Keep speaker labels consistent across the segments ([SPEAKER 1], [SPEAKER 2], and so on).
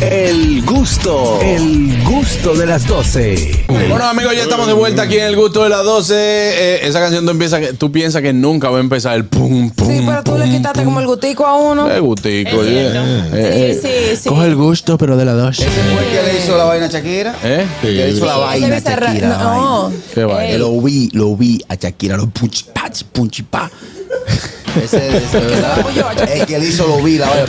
[SPEAKER 1] El gusto, el gusto de las 12.
[SPEAKER 2] Bueno, amigos, ya estamos de vuelta aquí en el gusto de las 12. Eh, esa canción tú, empiezas, que- tú piensas que nunca va a empezar el pum, pum.
[SPEAKER 3] Sí, pero tú le quitaste como el gutico a uno.
[SPEAKER 2] Eh, gustico,
[SPEAKER 4] Es.
[SPEAKER 2] Eh,
[SPEAKER 4] Sí,
[SPEAKER 2] eh,
[SPEAKER 4] sí, sí.
[SPEAKER 2] Coge el gusto, pero de la 12.
[SPEAKER 5] ¿Ese fue el que le hizo la vaina a Shakira?
[SPEAKER 2] ¿Eh?
[SPEAKER 5] Que le hizo la vaina a Shakira.
[SPEAKER 4] no.
[SPEAKER 5] vaina.
[SPEAKER 2] Qué vaina.
[SPEAKER 5] Que lo vi, lo vi a Shakira, lo punchi, pach, punchi, pa. Ese, ese, ¿verdad? El que le hizo lo vi, la vaina.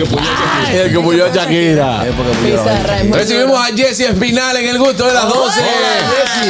[SPEAKER 2] Ay, el que murió a Shakira.
[SPEAKER 5] Vaina.
[SPEAKER 4] Bizarra, es muy
[SPEAKER 2] Recibimos a Jessie Espinal en el gusto de las 12.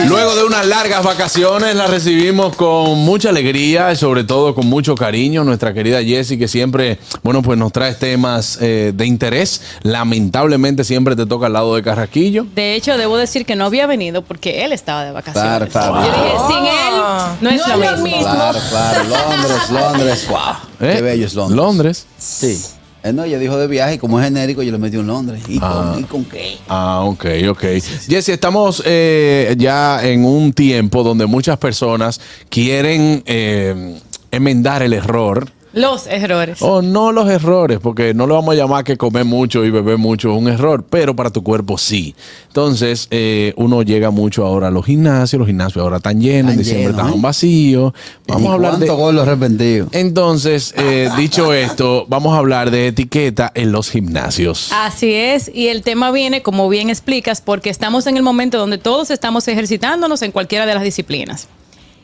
[SPEAKER 2] Luego de unas largas vacaciones, la recibimos con mucha alegría y sobre todo con mucho cariño. Nuestra querida Jessie, que siempre, bueno, pues nos trae temas eh, de interés. Lamentablemente siempre te toca al lado de Carraquillo.
[SPEAKER 4] De hecho, debo decir que no había venido porque él estaba de vacaciones.
[SPEAKER 5] Claro, claro.
[SPEAKER 4] Yo dije, sin él no es lo mismo.
[SPEAKER 5] Claro, claro. Londres, Londres. Wow.
[SPEAKER 2] ¿Eh?
[SPEAKER 5] Qué bello es Londres.
[SPEAKER 2] Londres.
[SPEAKER 5] Sí. Él no, ella dijo de viaje y como es genérico, yo lo metí en Londres. ¿Y, con, ¿y con qué?
[SPEAKER 2] Ah, ok, ok. Jesse, estamos eh, ya en un tiempo donde muchas personas quieren eh, enmendar el error.
[SPEAKER 4] Los errores.
[SPEAKER 2] O no los errores, porque no le vamos a llamar que comer mucho y beber mucho es un error, pero para tu cuerpo sí. Entonces, eh, uno llega mucho ahora a los gimnasios, los gimnasios ahora están llenos, en diciembre
[SPEAKER 5] llenos,
[SPEAKER 2] están
[SPEAKER 5] ¿eh?
[SPEAKER 2] vacíos. Vamos
[SPEAKER 5] ¿Y
[SPEAKER 2] a hablar de...
[SPEAKER 5] ¿Cuántos goles arrepentidos?
[SPEAKER 2] Entonces, eh, dicho esto, vamos a hablar de etiqueta en los gimnasios.
[SPEAKER 4] Así es, y el tema viene, como bien explicas, porque estamos en el momento donde todos estamos ejercitándonos en cualquiera de las disciplinas.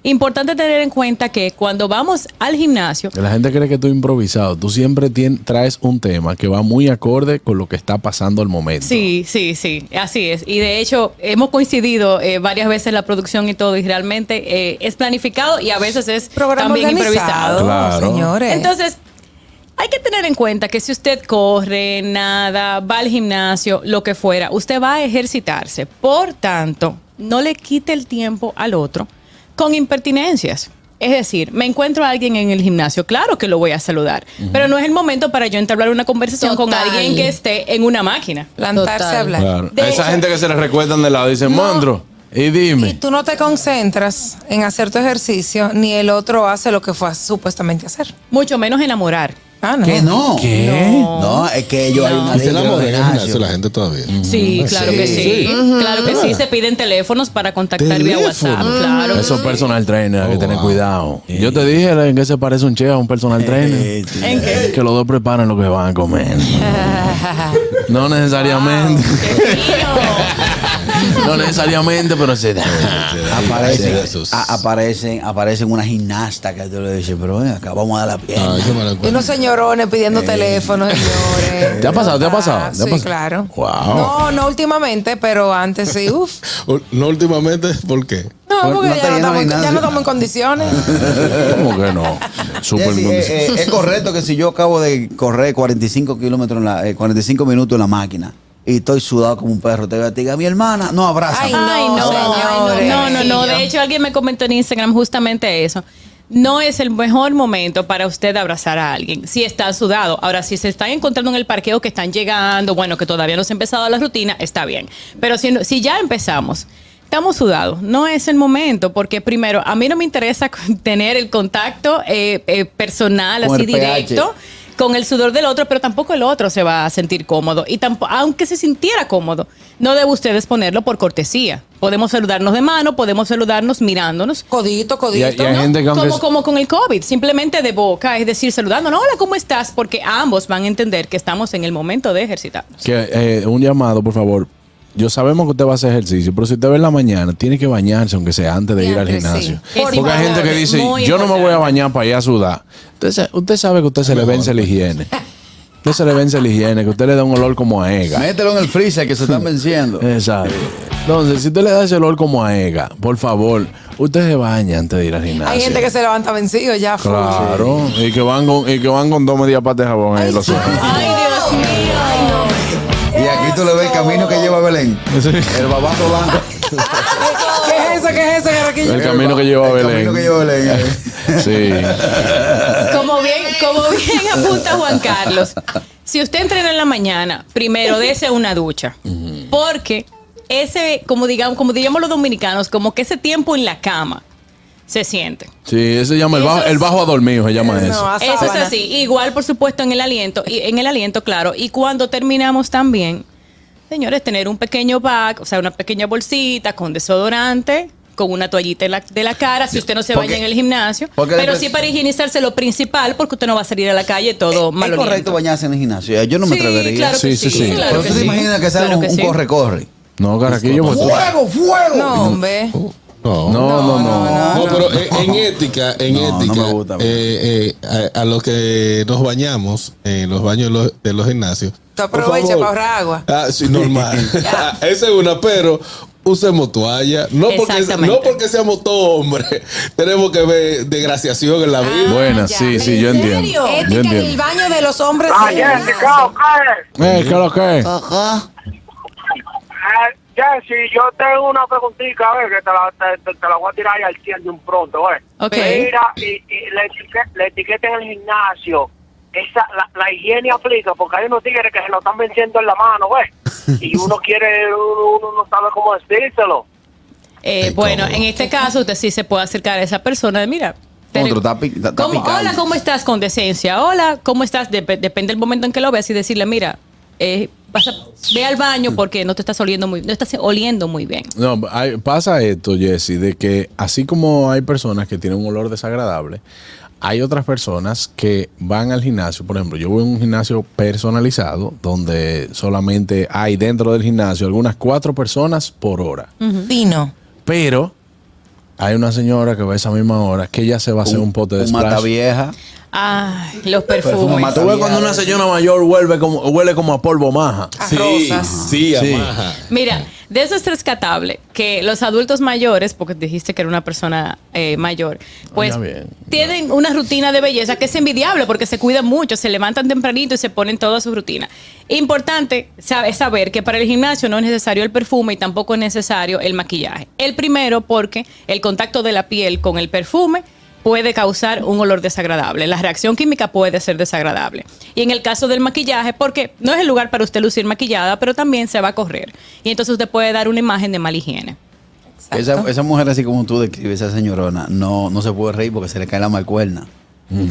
[SPEAKER 4] Importante tener en cuenta que cuando vamos al gimnasio,
[SPEAKER 2] Que La gente cree que tú improvisado. Tú siempre tien- traes un tema que va muy acorde con lo que está pasando al momento.
[SPEAKER 4] Sí, sí, sí, así es. Y de hecho, hemos coincidido eh, varias veces en la producción y todo, y realmente eh, es planificado y a veces es
[SPEAKER 3] Programa
[SPEAKER 4] también
[SPEAKER 3] organizado,
[SPEAKER 4] improvisado.
[SPEAKER 2] Claro.
[SPEAKER 3] señores.
[SPEAKER 4] Entonces, hay que tener en cuenta que si usted corre, nada, va al gimnasio, lo que fuera, usted va a ejercitarse. Por tanto, no le quite el tiempo al otro con impertinencias. Es decir, me encuentro a alguien en el gimnasio, claro que lo voy a saludar, pero no es el momento para yo entablar una conversación con alguien que esté en una máquina.
[SPEAKER 3] plantarse
[SPEAKER 4] Total.
[SPEAKER 3] a hablar.
[SPEAKER 2] Claro.
[SPEAKER 4] De
[SPEAKER 2] A esa
[SPEAKER 4] hecho-
[SPEAKER 2] gente que se le recuerdan de lado dicen,
[SPEAKER 3] No.
[SPEAKER 2] Mondro, y
[SPEAKER 3] Y
[SPEAKER 2] dime.
[SPEAKER 3] tú no te concentras en hacer tu ejercicio, ni el otro hace lo que fue a supuestamente hacer.
[SPEAKER 4] Mucho menos enamorar.
[SPEAKER 3] Ah, no.
[SPEAKER 5] ¿Qué no?
[SPEAKER 2] ¿Qué?
[SPEAKER 5] No, es que ellos hay una ley de gimnasio.
[SPEAKER 6] gimnasio la gente todavía.
[SPEAKER 4] Sí, claro que sí. Claro que sí. Se piden teléfonos para contactar vía
[SPEAKER 6] ¿Teléfono?
[SPEAKER 4] WhatsApp. Claro.
[SPEAKER 2] Esos personal trainers, hay que
[SPEAKER 6] Oh,
[SPEAKER 2] tener
[SPEAKER 6] wow.
[SPEAKER 2] cuidado. Yo te dije en qué se parece un chef a un personal trainer.
[SPEAKER 5] Eh.
[SPEAKER 4] ¿En qué?
[SPEAKER 2] Que los dos preparan lo que van a comer. No necesariamente. No necesariamente, pero se da.
[SPEAKER 5] Aparecen, a- aparecen, aparecen una gimnasta que tú le dices, pero ven acá, vamos a dar la pierna.
[SPEAKER 6] Ay, qué mala
[SPEAKER 3] Y unos señorones pidiendo teléfonos, señores.
[SPEAKER 2] ¿Te ha pasado? ¿Te ha pasado?
[SPEAKER 3] Ah,
[SPEAKER 2] ¿Te ha
[SPEAKER 3] sí,
[SPEAKER 2] pasado?
[SPEAKER 3] claro.
[SPEAKER 2] Wow.
[SPEAKER 3] No, no últimamente, pero antes sí. Uf.
[SPEAKER 6] No últimamente, ¿por qué?
[SPEAKER 3] No, porque
[SPEAKER 5] no
[SPEAKER 3] ya, no estamos,
[SPEAKER 5] Ignacio.
[SPEAKER 3] ya no estamos en condiciones.
[SPEAKER 2] ¿Cómo que no? Súper
[SPEAKER 5] Jessy, eh, eh, es correcto que si yo acabo de correr 45 kilómetros, en la, eh, 45 minutos en la máquina y estoy sudado como un perro, te voy a decir, mi hermana, no abraza.
[SPEAKER 3] Ay,
[SPEAKER 4] Ay, no,
[SPEAKER 3] señores.
[SPEAKER 4] no, no, no.
[SPEAKER 3] Sí,
[SPEAKER 4] De hecho, alguien me comentó en Instagram justamente eso. No es el mejor momento para usted abrazar a alguien si está sudado. Ahora, si se están encontrando en el parqueo que están llegando, bueno, que todavía no se ha empezado la rutina, está bien. Pero si, no- si ya empezamos, estamos sudados, no es el momento, porque primero, a mí no me interesa tener el contacto eh, eh, personal,
[SPEAKER 5] Con
[SPEAKER 4] así
[SPEAKER 5] el pH.
[SPEAKER 4] Con el sudor del otro, pero tampoco el otro se va a sentir cómodo. Y tampoco, aunque se sintiera cómodo, no debe ustedes ponerlo por cortesía. Podemos saludarnos de mano, podemos saludarnos mirándonos.
[SPEAKER 3] Codito, codito.
[SPEAKER 2] Y y
[SPEAKER 3] ¿no?
[SPEAKER 2] gente
[SPEAKER 4] Como,
[SPEAKER 2] es-
[SPEAKER 4] como con el COVID, simplemente de boca, es decir, saludando, hola, ¿cómo estás? Porque ambos van a entender que estamos en el momento de ejercitarnos.
[SPEAKER 2] Que, eh, un llamado, por favor. Yo sabemos que usted va a hacer ejercicio, pero si usted ve en la mañana, tiene que bañarse, aunque sea antes de ir al gimnasio.
[SPEAKER 3] sí.
[SPEAKER 2] Porque hay gente que dice, yo no me voy a bañar para ir a sudar. Usted, usted sabe que a usted se le vence la higiene. Usted se le vence la higiene, que usted le da un olor como a ega.
[SPEAKER 5] Mételo en el freezer que se están venciendo.
[SPEAKER 2] Exacto. Entonces, si usted le da ese olor como a ega, por favor, usted se baña antes de ir al gimnasio.
[SPEAKER 3] Hay gente que se levanta vencido ya.
[SPEAKER 2] Claro, y que van con, y que van con dos medias patas de jabón ahí los ojos.
[SPEAKER 4] Ay, Dios mío.
[SPEAKER 5] Y aquí tú le ves el camino que lleva a Belén. El babaco blanco.
[SPEAKER 3] ¿Qué es eso? ¿Qué es eso, Carraquillo?
[SPEAKER 2] El camino que lleva a
[SPEAKER 5] El
[SPEAKER 2] Belén.
[SPEAKER 5] camino que lleva a Belén. eh.
[SPEAKER 2] Sí.
[SPEAKER 4] Como bien, como bien apunta Juan Carlos, si usted entrena en la mañana, primero dése una ducha. Porque ese, como digamos, como diríamos los dominicanos, como que ese tiempo en la cama se siente.
[SPEAKER 2] Sí, ese se llama el bajo,
[SPEAKER 4] es-
[SPEAKER 2] el bajo a dormir, se llama
[SPEAKER 3] No,
[SPEAKER 2] eso.
[SPEAKER 3] a
[SPEAKER 4] Eso es así. Igual, por supuesto, en el aliento, y en el aliento, claro. Y cuando terminamos también, señores, tener un pequeño bag, o sea, una pequeña bolsita con desodorante, con una toallita de la, de la cara, si usted no se baña en el gimnasio. Pero
[SPEAKER 5] después-
[SPEAKER 4] sí para higienizarse lo principal, porque usted no va a salir a la calle todo
[SPEAKER 5] ¿Es
[SPEAKER 4] mal
[SPEAKER 5] correcto bañarse en el gimnasio? Yo no me
[SPEAKER 4] Sí,
[SPEAKER 5] atrevería.
[SPEAKER 4] claro
[SPEAKER 2] Sí, sí,
[SPEAKER 4] sí.
[SPEAKER 2] sí.
[SPEAKER 4] claro
[SPEAKER 5] Pero te
[SPEAKER 4] sí.
[SPEAKER 5] imaginas que sea
[SPEAKER 4] Claro
[SPEAKER 5] un corre-corre.
[SPEAKER 2] No, Carraquillo, pues
[SPEAKER 5] ¡Fuego, fuego!
[SPEAKER 3] No, hombre.
[SPEAKER 6] No.
[SPEAKER 2] No, no, no.
[SPEAKER 6] No, pero en, en ética, en ética,
[SPEAKER 5] me gusta,
[SPEAKER 6] eh, eh, a, a los que nos bañamos en los baños de los, de los gimnasios. Por
[SPEAKER 3] aprovecha para ahorrar agua.
[SPEAKER 6] Ah, sí, normal. Ah, Esa es una, pero usemos toalla. No porque, no porque seamos todos hombres, tenemos que ver desgraciación en la vida.
[SPEAKER 2] Buena,
[SPEAKER 3] ya.
[SPEAKER 2] sí, sí, yo
[SPEAKER 3] ¿En
[SPEAKER 2] entiendo.
[SPEAKER 3] serio?
[SPEAKER 2] Yo
[SPEAKER 3] Ética en el
[SPEAKER 2] entiendo.
[SPEAKER 3] baño de los hombres.
[SPEAKER 7] Ah.
[SPEAKER 2] Eh, ¿qué es lo que es?
[SPEAKER 7] Eh, Jessy, yo tengo una preguntita, a ver, que te la, te, te- te la voy a tirar ahí al 100 de un pronto, ¿ves?
[SPEAKER 4] Ok.
[SPEAKER 7] Mira, y, y la, etiqueta, la etiqueta en el gimnasio, esa, la, la higiene aplica, porque hay unos tigres que se lo están venciendo en la mano, ¿ves? Y uno quiere, uno, uno no sabe cómo decírselo.
[SPEAKER 4] Eh, bueno, en este caso usted sí se puede acercar a esa persona de, mira.
[SPEAKER 5] Otro, está pi- está- está
[SPEAKER 4] ¿cómo-
[SPEAKER 5] picando.
[SPEAKER 4] hola, ¿cómo estás? Con decencia. Hola, ¿cómo estás? Dep- depende del momento en que lo veas y decirle, mira, eh, vas a- ve al baño porque no te estás oliendo muy, no estás oliendo muy bien.
[SPEAKER 2] No, hay- pasa esto, Jesse, de que así como hay personas que tienen un olor desagradable, hay otras personas que van al gimnasio. Por ejemplo, yo voy a un gimnasio personalizado donde solamente hay dentro del gimnasio algunas cuatro personas por hora.
[SPEAKER 3] Fino.
[SPEAKER 2] Pero hay una señora que va a esa misma hora que ella se va a hacer un, pote de
[SPEAKER 5] Un mata vieja.
[SPEAKER 4] Ay, los
[SPEAKER 5] Perfume
[SPEAKER 4] perfumes.
[SPEAKER 2] Tú ves cuando una señora mayor huele como, huele como a polvo maja.
[SPEAKER 3] A
[SPEAKER 6] Sí,
[SPEAKER 3] rosas.
[SPEAKER 6] sí,
[SPEAKER 2] Sí.
[SPEAKER 6] amaja.
[SPEAKER 4] Mira, de eso es rescatable que los adultos mayores, porque dijiste que era una persona eh, mayor, pues
[SPEAKER 2] bien.
[SPEAKER 4] tienen una rutina de belleza que es envidiable porque se cuidan mucho, se levantan tempranito y se ponen toda su rutina. Importante sabe- saber que para el gimnasio no es necesario el perfume y tampoco es necesario el maquillaje. El primero porque el contacto de la piel con el perfume puede causar un olor desagradable. La reacción química puede ser desagradable. Y en el caso del maquillaje, porque no es el lugar para usted lucir maquillada, pero también se va a correr. Y entonces usted puede dar una imagen de mala higiene.
[SPEAKER 5] Esa, esa mujer así como tú describes, esa señorona, no, no se puede reír porque se le cae la malcuerna.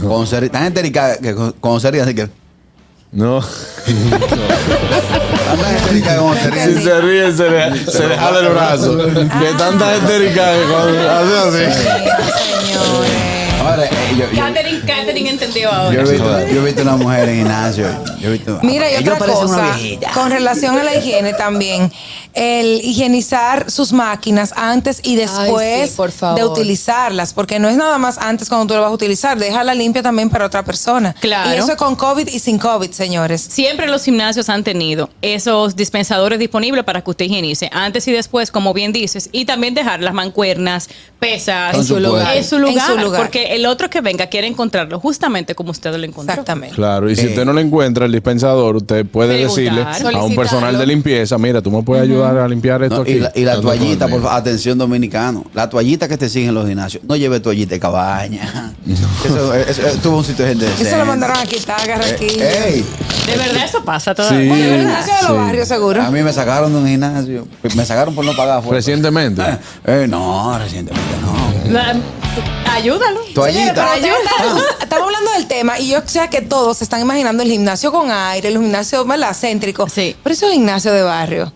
[SPEAKER 5] Con ser, tan histérica que con, con ser así que...
[SPEAKER 2] No.
[SPEAKER 5] Como se.
[SPEAKER 2] Si se ríe, se le, se le jala el brazo. Que tanta histérica que cuando hace así.
[SPEAKER 3] Señores.
[SPEAKER 5] Ahora, eh, yo, yo-
[SPEAKER 4] Catherine, Catherine entendió
[SPEAKER 5] yo
[SPEAKER 4] ahora.
[SPEAKER 5] he visto, yo he visto una mujer en gimnasio. Yo he visto,
[SPEAKER 3] Mira, y otra cosa,
[SPEAKER 5] viejita.
[SPEAKER 3] con relación a la higiene también, el higienizar sus máquinas antes y después
[SPEAKER 8] Ay, sí, por favor.
[SPEAKER 3] de utilizarlas, porque no es nada más antes cuando tú lo vas a utilizar, déjala limpia también para otra persona.
[SPEAKER 4] Claro.
[SPEAKER 3] Y eso es con COVID y sin COVID, señores.
[SPEAKER 4] Siempre los gimnasios han tenido esos dispensadores disponibles para que usted higienice antes y después, como bien dices, y también dejar las mancuernas, pesas
[SPEAKER 5] En su lugar.
[SPEAKER 4] en su lugar,
[SPEAKER 3] En su lugar.
[SPEAKER 4] porque el otro que venga quiere encontrarlo justamente como usted lo encontró.
[SPEAKER 3] Exactamente.
[SPEAKER 2] Claro, y si
[SPEAKER 5] Eh.
[SPEAKER 2] usted no lo encuentra, el dispensador, usted puede
[SPEAKER 4] Preguntar.
[SPEAKER 2] decirle a un personal de limpieza, mira, tú me puedes ayudar a limpiar esto
[SPEAKER 5] No,
[SPEAKER 2] aquí.
[SPEAKER 5] y la, y la
[SPEAKER 6] No, no,
[SPEAKER 5] toallita,
[SPEAKER 6] no,
[SPEAKER 5] por favor, atención dominicano. La toallita que te siguen en los gimnasios. No lleve toallita de cabaña. Eso, eso, eso, tuvo un sitio de gente
[SPEAKER 3] Eso lo mandaron a quitar, Garraquillo.
[SPEAKER 5] Eh, ey,
[SPEAKER 4] De verdad eso pasa
[SPEAKER 2] Sí.
[SPEAKER 4] todavía.
[SPEAKER 3] Bueno, el gimnasio de los
[SPEAKER 2] Sí.
[SPEAKER 3] barrios, seguro.
[SPEAKER 5] a mí me sacaron de un gimnasio. Me sacaron por no pagar. fuerza.
[SPEAKER 2] Recientemente.
[SPEAKER 5] Eh, no, recientemente no.
[SPEAKER 4] La- ayúdalo.
[SPEAKER 5] Toallita.
[SPEAKER 3] Pero ya estamos, estamos hablando del tema y yo sé que todos se están imaginando el gimnasio con aire, el gimnasio céntrico.
[SPEAKER 4] Sí.
[SPEAKER 3] Pero eso es gimnasio de barrio.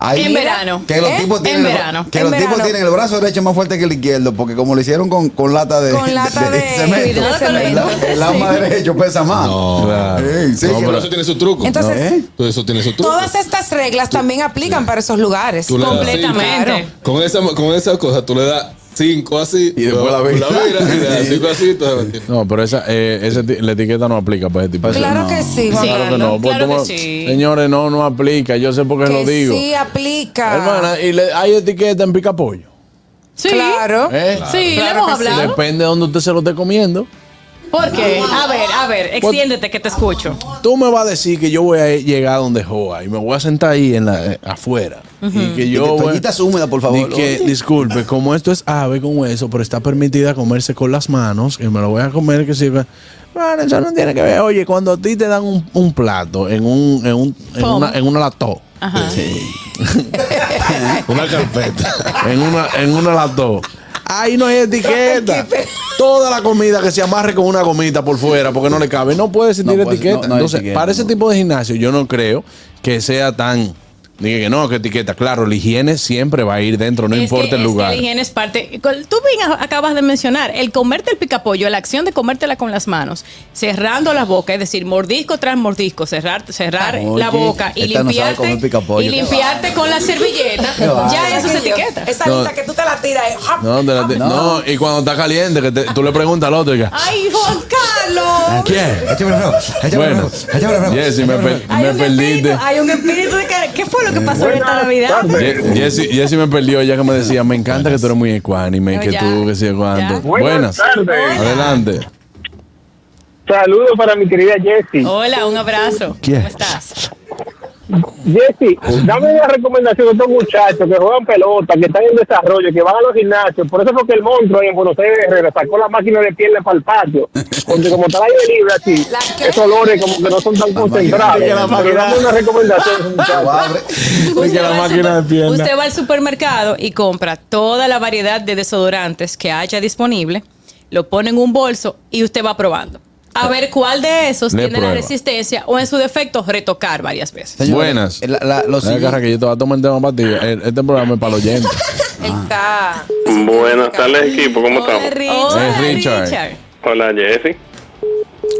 [SPEAKER 5] Ahí-
[SPEAKER 4] En verano.
[SPEAKER 5] Que los
[SPEAKER 3] ¿Eh?
[SPEAKER 5] tipos
[SPEAKER 4] En
[SPEAKER 5] tienen,
[SPEAKER 4] verano.
[SPEAKER 5] Que
[SPEAKER 3] En
[SPEAKER 5] los tipos tienen el brazo derecho más fuerte que el izquierdo, porque como lo hicieron con, con lata de,
[SPEAKER 3] Con lata de-
[SPEAKER 5] cemento,
[SPEAKER 3] de cemento.
[SPEAKER 5] el, el lado más derecho pesa más.
[SPEAKER 6] No.
[SPEAKER 2] Claro.
[SPEAKER 5] Sí,
[SPEAKER 6] No,
[SPEAKER 5] que
[SPEAKER 6] pero eso tiene su truco.
[SPEAKER 3] Entonces,
[SPEAKER 5] ¿Eh?
[SPEAKER 6] Todo eso tiene su truco.
[SPEAKER 3] todas estas reglas también aplican para esos lugares.
[SPEAKER 4] Completamente.
[SPEAKER 3] Claro.
[SPEAKER 6] Con esa, con esa cosa tú le das cinco así.
[SPEAKER 5] Y después la vira.
[SPEAKER 6] vira y le das cinco así.
[SPEAKER 2] No, pero esa, eh, esa la etiqueta no aplica para ese tipo de
[SPEAKER 5] Pues
[SPEAKER 3] Claro
[SPEAKER 5] no.
[SPEAKER 3] que sí, Juan
[SPEAKER 4] Sí.
[SPEAKER 2] Claro que no. pues
[SPEAKER 4] Claro que sí.
[SPEAKER 2] Señores, no, no aplica. Yo sé por qué lo
[SPEAKER 3] Que
[SPEAKER 2] digo.
[SPEAKER 3] sí aplica.
[SPEAKER 2] Hermana, y le- hay etiqueta en picapollo.
[SPEAKER 4] Sí.
[SPEAKER 3] Claro.
[SPEAKER 2] ¿Eh?
[SPEAKER 4] Sí, le
[SPEAKER 3] Claro
[SPEAKER 4] hemos
[SPEAKER 3] que sí.
[SPEAKER 4] hablado.
[SPEAKER 2] Depende de donde usted se lo esté comiendo.
[SPEAKER 4] ¿Por qué? A ver, a ver, extiéndete que te escucho.
[SPEAKER 2] Tú me vas a decir que yo voy a llegar donde Joa y me voy a sentar ahí en la, eh, afuera. Y que
[SPEAKER 5] Y
[SPEAKER 2] yo.
[SPEAKER 5] que
[SPEAKER 2] voy-
[SPEAKER 5] toallitas húmedas, por favor.
[SPEAKER 2] Y que, disculpe, como esto es ave con hueso, pero está permitida comerse con las manos, y me lo voy a comer que sirva. Bueno, eso no tiene que ver. Oye, cuando a ti te dan un, un plato en un, en un, en una, en una lató,
[SPEAKER 4] Ajá.
[SPEAKER 6] Una carpeta.
[SPEAKER 2] en una, en una lató. Ahí no hay etiqueta. Toda la comida que se amarre con una gomita por fuera porque no le cabe, no puede sentir
[SPEAKER 5] No
[SPEAKER 2] etiqueta.
[SPEAKER 5] no-
[SPEAKER 2] Entonces,
[SPEAKER 5] etiqueta,
[SPEAKER 2] para ese tipo de gimnasio, yo no creo que sea tan Dije que no, que etiqueta. Claro, la higiene siempre va a ir dentro, no
[SPEAKER 4] Es
[SPEAKER 2] importa
[SPEAKER 4] que-
[SPEAKER 2] el
[SPEAKER 4] es que
[SPEAKER 2] lugar.
[SPEAKER 4] la higiene es parte. Tú bien acabas de mencionar, el comerte el picapollo, la acción de comértela con las manos, cerrando la boca, es decir, mordisco tras mordisco, cerrar, cerrar
[SPEAKER 5] Oye,
[SPEAKER 4] la boca y
[SPEAKER 5] no
[SPEAKER 4] limpiarte,
[SPEAKER 5] picapollo.
[SPEAKER 4] y limpiarte con la servilleta, ya eso se etiqueta.
[SPEAKER 3] Esa
[SPEAKER 2] No.
[SPEAKER 3] lista que tú te la tiras. eh.
[SPEAKER 2] No, te la- no, y cuando está caliente, que te- tú le preguntas al otro. y que,
[SPEAKER 4] ¡Ay, Juan Carlos!
[SPEAKER 2] ¿Quién?
[SPEAKER 5] Échame la
[SPEAKER 2] Bueno, Jessy, me, me
[SPEAKER 4] un
[SPEAKER 2] perdiste.
[SPEAKER 4] espíritu, hay un espíritu de que, ¿qué fue lo que pasó en esta Navidad?
[SPEAKER 2] Ye- Jessy, Jessy me perdió ya que me decía, me encanta que tú eres muy ecuánime,
[SPEAKER 4] No,
[SPEAKER 2] que
[SPEAKER 4] ya,
[SPEAKER 2] tú, que sé cuánto. Buenas.
[SPEAKER 7] tardes.
[SPEAKER 2] Adelante.
[SPEAKER 7] Saludos para mi querida Jessie.
[SPEAKER 4] Hola, un abrazo.
[SPEAKER 2] ¿Quién?
[SPEAKER 4] ¿Cómo estás?
[SPEAKER 7] Jessy, dame una recomendación a estos muchachos que juegan pelota, que están en desarrollo, que van a los gimnasios. Por eso fue que el monstruo ahí en Buenos Aires Herrera sacó la máquina de pierna para el patio. Porque como está el aire libre así, esos olores como que no son tan concentrados.
[SPEAKER 5] máquina- la
[SPEAKER 7] dame una recomendación a esos
[SPEAKER 5] Tú
[SPEAKER 7] muchachos.
[SPEAKER 5] abres.
[SPEAKER 2] que la
[SPEAKER 4] al
[SPEAKER 2] máquina de pierna.
[SPEAKER 4] usted va al supermercado y compra toda la variedad de desodorantes que haya disponible, lo pone en un bolso y usted va probando. A ver cuál de esos
[SPEAKER 2] Le
[SPEAKER 4] tiene la resistencia o en su defecto retocar varias veces.
[SPEAKER 2] Buenas.
[SPEAKER 5] la- la- lo
[SPEAKER 2] Ay, agarra
[SPEAKER 5] siguiente-
[SPEAKER 2] que yo te voy a tomar el tema para ti. Este programa es para los oyentes.
[SPEAKER 3] Está.
[SPEAKER 8] Buenas tardes, equipo. ¿Cómo
[SPEAKER 3] Hola,
[SPEAKER 8] estamos?
[SPEAKER 3] Richard.
[SPEAKER 4] Hola,
[SPEAKER 2] Es Richard.
[SPEAKER 4] Richard.
[SPEAKER 8] Hola, Jessy.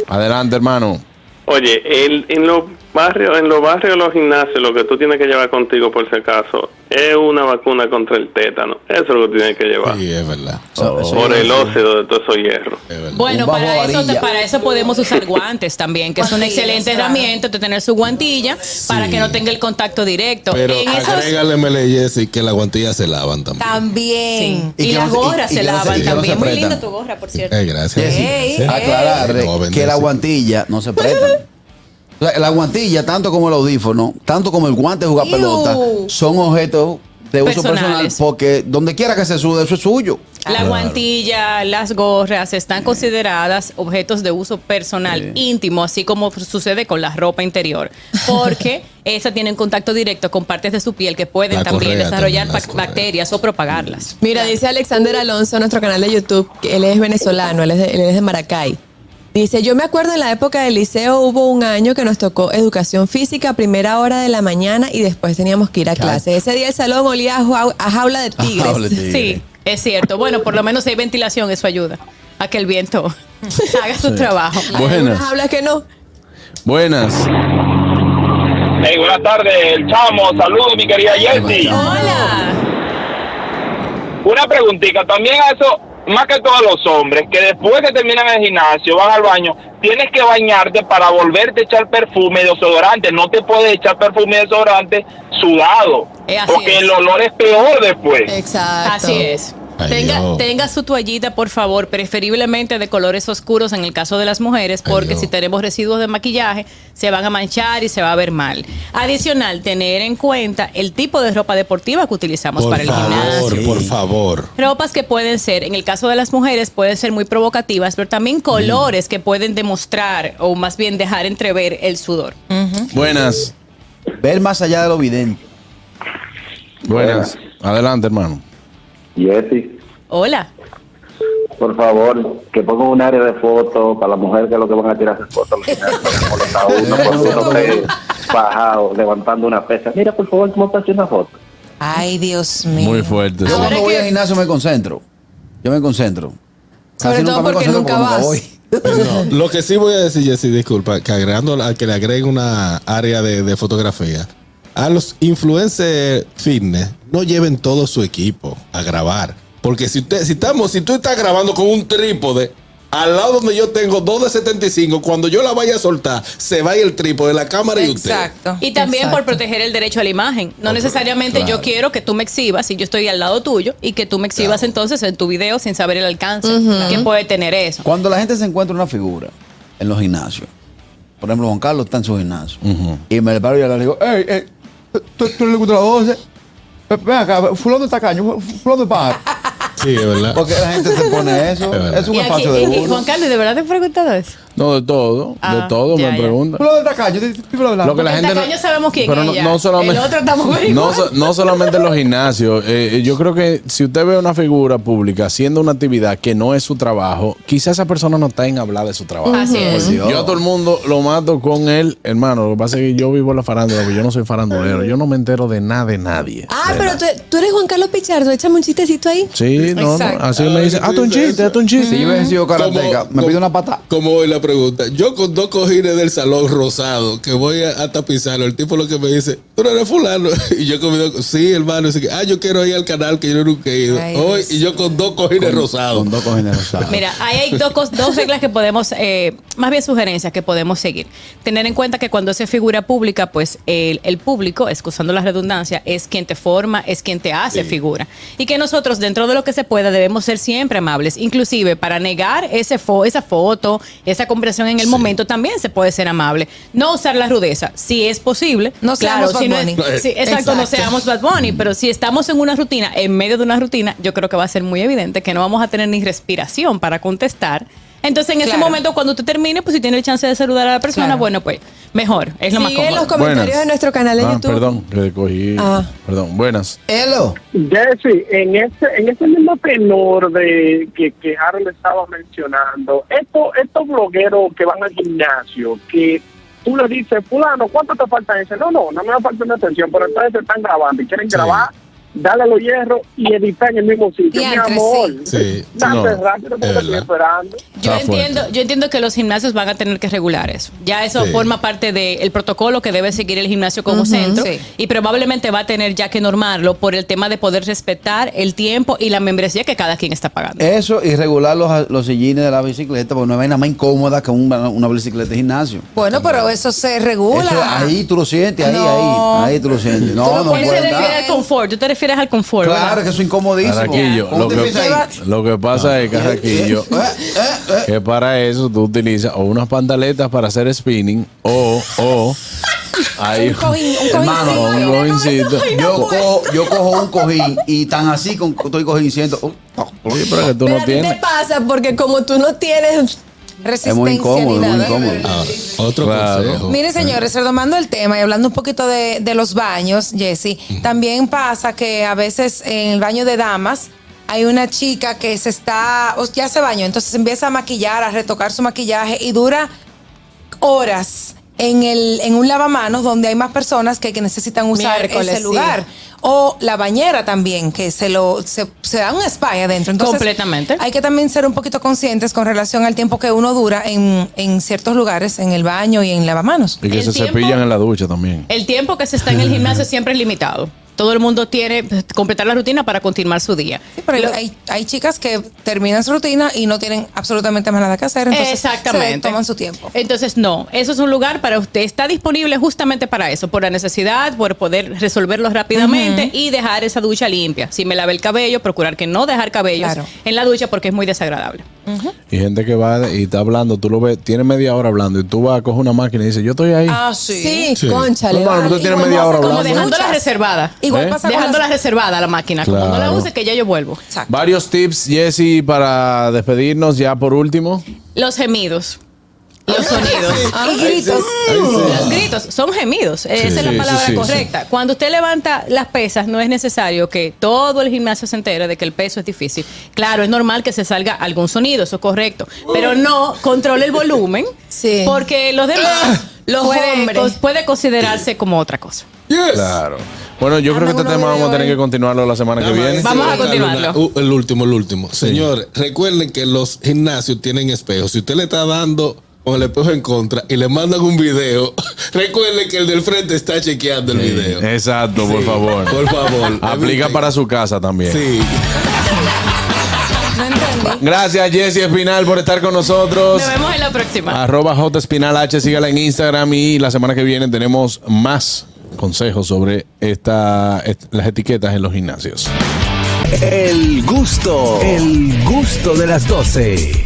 [SPEAKER 2] Adelante, hermano.
[SPEAKER 8] Oye, el, en los barrios, en los barrios, los gimnasios, lo que tú tienes que llevar contigo, por si acaso, es una vacuna contra el tétano. Eso es lo que tienes que llevar.
[SPEAKER 6] Sí, es verdad.
[SPEAKER 5] Eso- eso
[SPEAKER 8] Por el óxido de todos esos hierros.
[SPEAKER 6] Es verdad.
[SPEAKER 4] Bueno,
[SPEAKER 5] Un
[SPEAKER 4] para eso,
[SPEAKER 5] varilla.
[SPEAKER 4] para eso podemos usar guantes también, que es una excelente
[SPEAKER 3] claro.
[SPEAKER 4] herramienta de tener su guantilla para que no tenga el contacto directo.
[SPEAKER 6] Pero
[SPEAKER 4] En esos-
[SPEAKER 6] agrégale, Mele Jessy, que las guantillas se lavan también.
[SPEAKER 3] También.
[SPEAKER 4] y, las
[SPEAKER 5] no se- y-
[SPEAKER 4] gorras se lavan
[SPEAKER 5] no se
[SPEAKER 4] también. Muy linda tu gorra, por cierto.
[SPEAKER 6] Eh, gracias.
[SPEAKER 5] Aclarar
[SPEAKER 6] No,
[SPEAKER 5] que la guantilla no se prestan. La guantilla, tanto como el audífono, tanto como el guante de jugar
[SPEAKER 3] Iu.
[SPEAKER 5] pelota, son objetos de uso personal porque donde quiera que se sude, eso es suyo.
[SPEAKER 4] La guantilla, las gorras están consideradas objetos de uso personal íntimo, así como sucede con la ropa interior, porque esas tienen contacto directo con partes de su piel que pueden
[SPEAKER 6] La
[SPEAKER 4] también desarrollar
[SPEAKER 6] también,
[SPEAKER 4] bacterias o propagarlas.
[SPEAKER 9] Mira, dice Alexander Alonso en nuestro canal de YouTube, que él es venezolano, él es de, él es de Maracay. Dice, yo me acuerdo en la época del liceo hubo un año que nos tocó educación física a primera hora de la mañana y después teníamos que ir a clase. Ese día el salón olía a, jau- a jaula de tigres.
[SPEAKER 5] jaula de tigres.
[SPEAKER 4] Sí, es cierto. Bueno, por lo menos hay ventilación, eso ayuda a que el viento haga su trabajo.
[SPEAKER 9] Hay
[SPEAKER 2] Buenas.
[SPEAKER 9] jaulas que no.
[SPEAKER 2] Buenas.
[SPEAKER 7] Hey, buenas tardes, el chamo. Saludos, mi querida Jessie.
[SPEAKER 4] Hola.
[SPEAKER 7] Una preguntita, también a eso, más que todos los hombres, que después que terminan el gimnasio, van al baño, tienes que bañarte para volverte a echar perfume y desodorante. No te puedes echar perfume y desodorante sudado,
[SPEAKER 4] Eh, así
[SPEAKER 7] porque
[SPEAKER 4] es.
[SPEAKER 7] el olor es peor después.
[SPEAKER 9] Exacto.
[SPEAKER 4] Así es. Tenga, su toallita, por favor, preferiblemente de colores oscuros en el caso de las mujeres, porque si tenemos residuos de maquillaje, se van a manchar y se va a ver mal. Adicional, tener en cuenta el tipo de ropa deportiva que utilizamos
[SPEAKER 6] Por
[SPEAKER 4] para el gimnasio.
[SPEAKER 6] favor, por favor.
[SPEAKER 4] Ropas que pueden ser, en el caso de las mujeres, pueden ser muy provocativas, pero también colores que pueden demostrar o más bien dejar entrever el sudor.
[SPEAKER 2] Buenas.
[SPEAKER 5] Ver más allá de lo evidente.
[SPEAKER 2] Buenas. Adelante, hermano.
[SPEAKER 10] Yeti,
[SPEAKER 4] Hola.
[SPEAKER 10] por favor, que ponga un área de fotos para las mujeres que es lo que van a tirarse fotos. uno porque uno bajado, levantando una pesa. Mira, por favor, ¿cómo te hace una foto?
[SPEAKER 3] Ay, Dios mío.
[SPEAKER 2] Muy fuerte.
[SPEAKER 5] Yo
[SPEAKER 2] sí.
[SPEAKER 5] cuando voy al gimnasio me concentro. Yo me concentro.
[SPEAKER 9] Sobre
[SPEAKER 5] Casi
[SPEAKER 9] todo porque
[SPEAKER 5] concentro
[SPEAKER 9] nunca vas.
[SPEAKER 5] voy.
[SPEAKER 6] No, lo que sí voy a decir, Jessy, disculpa, que agregando que le agreguen una área de, de fotografía, a los influencers fitness no lleven todo su equipo a grabar. Porque si usted, si estamos, si tú estás grabando con un trípode, al lado donde yo tengo dos de 75, cuando yo la vaya a soltar, se va el trípode, la cámara y usted.
[SPEAKER 3] Exacto.
[SPEAKER 4] Y también
[SPEAKER 9] Exacto.
[SPEAKER 4] por proteger el derecho a la imagen. No necesariamente yo quiero que tú me exhibas y yo estoy al lado tuyo y que tú me exhibas entonces en tu video sin saber el alcance que puede tener eso.
[SPEAKER 5] Cuando la gente se encuentra una figura en los gimnasios, por ejemplo, Juan Carlos está en su gimnasio, y me le paro y le digo, hey, hey, ¿tú, tú le gusta la 12? Ven acá, fulano de tacaño, fulano de pájaro.
[SPEAKER 6] Sí, es verdad.
[SPEAKER 5] Porque la gente se pone eso. Es un
[SPEAKER 4] Y aquí-
[SPEAKER 5] espacio de
[SPEAKER 4] y-. Juan Carlos, ¿de verdad te he preguntado eso?
[SPEAKER 2] No, de todo,
[SPEAKER 4] Ah,
[SPEAKER 2] de todo
[SPEAKER 4] ya,
[SPEAKER 2] me
[SPEAKER 4] ya.
[SPEAKER 2] preguntan.
[SPEAKER 5] Tú lo del tacaño, lo del-
[SPEAKER 2] Lo que la
[SPEAKER 4] El
[SPEAKER 2] gente no,
[SPEAKER 4] sabemos quién
[SPEAKER 2] pero
[SPEAKER 4] es
[SPEAKER 2] no, no solamente
[SPEAKER 4] El otro estamos
[SPEAKER 2] no, solamente en los gimnasios eh, yo creo que si usted ve una figura pública haciendo una actividad que no es su trabajo quizás esa persona no está en hablar de su trabajo
[SPEAKER 4] Así es.
[SPEAKER 2] yo a todo el mundo lo mato con él hermano lo que pasa es que yo vivo en la farándula pero yo no soy farandulero yo no me entero de nada de nadie
[SPEAKER 9] Ah,
[SPEAKER 2] De
[SPEAKER 9] pero tú, tú eres Juan Carlos Pichardo, échame un chistecito ahí.
[SPEAKER 2] sí no, no
[SPEAKER 3] Exacto.
[SPEAKER 2] así me dicen hazte un chiste hazte un chiste
[SPEAKER 5] Si yo hubiese sido karateca, me pide una pata.
[SPEAKER 6] Como hoy la pregunta, yo con dos cojines del salón rosado que voy a, a tapizarlo, el tipo lo que me dice, tú no eres fulano. Y yo con mi dos- sí, hermano, así que, ah, yo quiero ir al canal que yo nunca he ido.
[SPEAKER 3] Ay,
[SPEAKER 6] Hoy,
[SPEAKER 3] Dios.
[SPEAKER 6] y yo con dos cojines rosados.
[SPEAKER 5] Con dos cojines rosados.
[SPEAKER 4] Mira, ahí hay dos, dos reglas que podemos, eh, más bien sugerencias que podemos seguir. Tener en cuenta que cuando se figura pública, pues el, el público, excusando la redundancia, es quien te forma, es quien te hace figura. Y que nosotros, dentro de lo que se pueda, debemos ser siempre amables. Inclusive, para negar ese fo esa foto, esa conversación en el momento, también se puede ser amable. No usar la rudeza, si es posible.
[SPEAKER 3] No
[SPEAKER 4] claro,
[SPEAKER 3] seamos
[SPEAKER 4] si
[SPEAKER 3] Bad
[SPEAKER 4] no es-
[SPEAKER 3] Bunny.
[SPEAKER 4] sí, exacto, no
[SPEAKER 3] Exacto.
[SPEAKER 4] seamos Bad Bunny, pero si estamos en una rutina, en medio de una rutina, yo creo que va a ser muy evidente que no vamos a tener ni respiración para contestar. Entonces, en ese momento, cuando usted termine, pues si tiene el chance de saludar a la persona,
[SPEAKER 3] Claro.
[SPEAKER 4] bueno, pues mejor, es lo más
[SPEAKER 9] Sigue
[SPEAKER 4] cómodo.
[SPEAKER 9] los comentarios
[SPEAKER 2] Buenas.
[SPEAKER 9] de nuestro canal de
[SPEAKER 2] Ah,
[SPEAKER 9] YouTube.
[SPEAKER 2] perdón que cogí
[SPEAKER 9] Ah.
[SPEAKER 2] perdón buenas
[SPEAKER 5] Elo.
[SPEAKER 7] Jesse, en ese, en ese mismo tenor de que, que Harold estaba mencionando, estos, estos blogueros que van al gimnasio, que tú le dices, fulano, ¿cuánto te falta ese? No, no, no me falta una atención, pero entonces te están grabando y quieren grabar, darle los hierros y editar en el mismo sitio. Mi amor,
[SPEAKER 6] sí.
[SPEAKER 2] No,
[SPEAKER 7] rápido porque estoy esperando.
[SPEAKER 4] Yo
[SPEAKER 2] Está fuerte.
[SPEAKER 4] entiendo, yo entiendo que los gimnasios van a tener que regular eso. Ya eso
[SPEAKER 6] Sí.
[SPEAKER 4] forma parte del protocolo que debe seguir el gimnasio como centro
[SPEAKER 3] sí.
[SPEAKER 4] y probablemente va a tener ya que normarlo por el tema de poder respetar el tiempo y la membresía que cada quien está pagando.
[SPEAKER 5] Eso y regular los, los sillines de la bicicleta, porque no hay nada más incómoda que una, una bicicleta de gimnasio.
[SPEAKER 3] Bueno, pero eso se regula.
[SPEAKER 5] Eso, ahí tú lo sientes, ahí,
[SPEAKER 3] No.
[SPEAKER 5] ahí. Ahí tú lo sientes. No, no
[SPEAKER 4] ¿Qué se
[SPEAKER 5] puede
[SPEAKER 4] refiere
[SPEAKER 5] estar.
[SPEAKER 4] al confort? Tú te refieres al confort,
[SPEAKER 5] Claro,
[SPEAKER 4] ¿verdad?
[SPEAKER 5] que eso es incomodísimo.
[SPEAKER 2] Carraquillo,
[SPEAKER 5] ¿Cómo
[SPEAKER 2] lo que, lo que pasa es, Carraquillo,
[SPEAKER 5] Eh, eh, eh.
[SPEAKER 2] que para eso tú utilizas o unas pantaletas para hacer spinning o, o hay
[SPEAKER 3] Un cojín, un
[SPEAKER 5] Hermano,
[SPEAKER 3] cojincito.
[SPEAKER 2] un cojincito.
[SPEAKER 5] Yo cojo, yo cojo un cojín y tan así con, estoy cojín siento.
[SPEAKER 2] Oye, pero que tú
[SPEAKER 9] Pero
[SPEAKER 2] no
[SPEAKER 9] a ti
[SPEAKER 2] tienes.
[SPEAKER 9] te pasa porque como tú no tienes...
[SPEAKER 3] Resistencia
[SPEAKER 5] es muy incómodo,
[SPEAKER 3] ni
[SPEAKER 5] muy
[SPEAKER 3] nada.
[SPEAKER 5] incómodo.
[SPEAKER 6] Ahora, otro
[SPEAKER 2] Claro.
[SPEAKER 6] consejo.
[SPEAKER 3] Miren, señores, retomando el tema y hablando un poquito de, de los baños, Jesse, también pasa que a veces en el baño de damas hay una chica que se está, o ya se bañó, entonces empieza a maquillar, a retocar su maquillaje y dura horas en, el, en un lavamanos donde hay más personas que, que necesitan usar
[SPEAKER 9] Miércoles,
[SPEAKER 3] ese
[SPEAKER 9] sí.
[SPEAKER 3] O la bañera también, que se lo se, se da un spa adentro. Entonces,
[SPEAKER 4] Completamente.
[SPEAKER 3] Hay que también ser un poquito conscientes con relación al tiempo que uno dura en, en ciertos lugares, en el baño y en lavamanos.
[SPEAKER 2] Y que
[SPEAKER 4] El
[SPEAKER 2] se
[SPEAKER 4] tiempo-
[SPEAKER 2] cepillan en la ducha también.
[SPEAKER 4] El tiempo que se está en el gimnasio siempre es limitado. Todo el mundo tiene que completar la rutina para continuar su día.
[SPEAKER 3] Sí, pero
[SPEAKER 4] Lo-
[SPEAKER 3] hay, hay chicas que terminan su rutina y no tienen absolutamente más nada que hacer. Entonces
[SPEAKER 4] Exactamente.
[SPEAKER 3] Se toman su tiempo.
[SPEAKER 4] Entonces, no, eso es un lugar para usted. Está disponible justamente para eso, por la necesidad, por poder resolverlo rápidamente y dejar esa ducha limpia. Si me lave el cabello, procurar que no dejar cabellos
[SPEAKER 3] Claro.
[SPEAKER 4] en la ducha porque es muy desagradable.
[SPEAKER 2] Y gente que va y está hablando, tú lo ves, tiene media hora hablando y tú vas a coger una máquina y dices, yo estoy ahí.
[SPEAKER 3] Ah,
[SPEAKER 9] Sí,
[SPEAKER 6] Sí.
[SPEAKER 9] conchale.
[SPEAKER 2] Hermano,
[SPEAKER 9] vale.
[SPEAKER 2] tú tienes media hora
[SPEAKER 3] como
[SPEAKER 4] Como
[SPEAKER 2] hablando.
[SPEAKER 4] dejándola reservada.
[SPEAKER 3] Igual
[SPEAKER 2] ¿Eh?
[SPEAKER 3] pasa
[SPEAKER 4] Dejándola
[SPEAKER 3] las-
[SPEAKER 4] reservada la máquina. Como no la
[SPEAKER 2] Claro.
[SPEAKER 4] use, que ya yo vuelvo.
[SPEAKER 3] Exacto.
[SPEAKER 2] Varios tips, Jesse, para despedirnos ya por último.
[SPEAKER 4] Los gemidos. Los sonidos.
[SPEAKER 3] Y gritos.
[SPEAKER 4] Los gritos son gemidos. Esa es la palabra
[SPEAKER 2] sí, sí,
[SPEAKER 4] correcta. Cuando usted levanta las pesas, no es necesario que todo el gimnasio se entere de que el peso es difícil. Claro, es normal que se salga algún sonido, eso es correcto. Pero no controle el volumen.
[SPEAKER 9] Sí.
[SPEAKER 4] Porque los demás
[SPEAKER 9] Los
[SPEAKER 4] puede,
[SPEAKER 9] hombres.
[SPEAKER 4] puede considerarse como otra cosa.
[SPEAKER 2] Claro. Bueno, yo creo que este tema vamos a tener que continuarlo la semana que viene.
[SPEAKER 4] Vamos a continuarlo.
[SPEAKER 6] uh, el último, el último. Señores, recuerden que los gimnasios tienen espejos. Si usted le está dando con el espejo en contra y le mandan un video, recuerden que el del frente está chequeando el video.
[SPEAKER 2] Exacto, por favor.
[SPEAKER 6] Por favor.
[SPEAKER 2] Aplica para su casa también.
[SPEAKER 6] Sí.
[SPEAKER 3] No entendí.
[SPEAKER 2] Gracias, Jesse Espinal, por estar con nosotros.
[SPEAKER 4] Nos vemos en la próxima.
[SPEAKER 2] Arroba J Espinal H, sígala en Instagram y la semana que viene tenemos más consejos sobre esta, est- las etiquetas en los gimnasios.
[SPEAKER 1] El gusto, el gusto de las 12.